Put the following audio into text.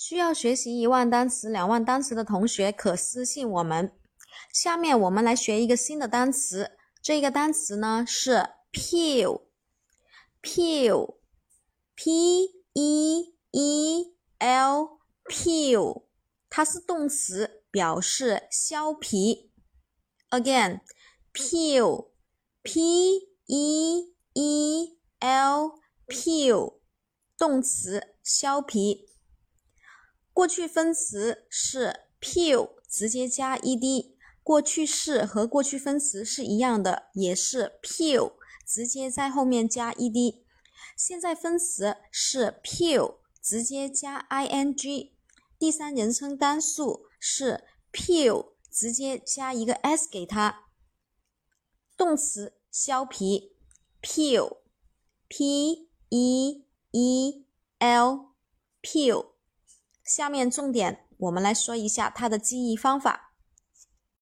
需要学习一万单词、两万单词的同学可私信我们。下面我们来学一个新的单词，这个单词呢是 peel，peel，p e e l，peel，它是动词，表示削皮。Again，peel，p e e l，peel，动词，削皮。过去分词是 peel，直接加 ed。过去式和过去分词是一样的，也是 peel，直接在后面加 ed。现在分词是 peel，直接加 ing。第三人称单数是 peel，直接加一个 s 给它。动词削皮，peel，p e e l，peel。下面重点，我们来说一下它的记忆方法。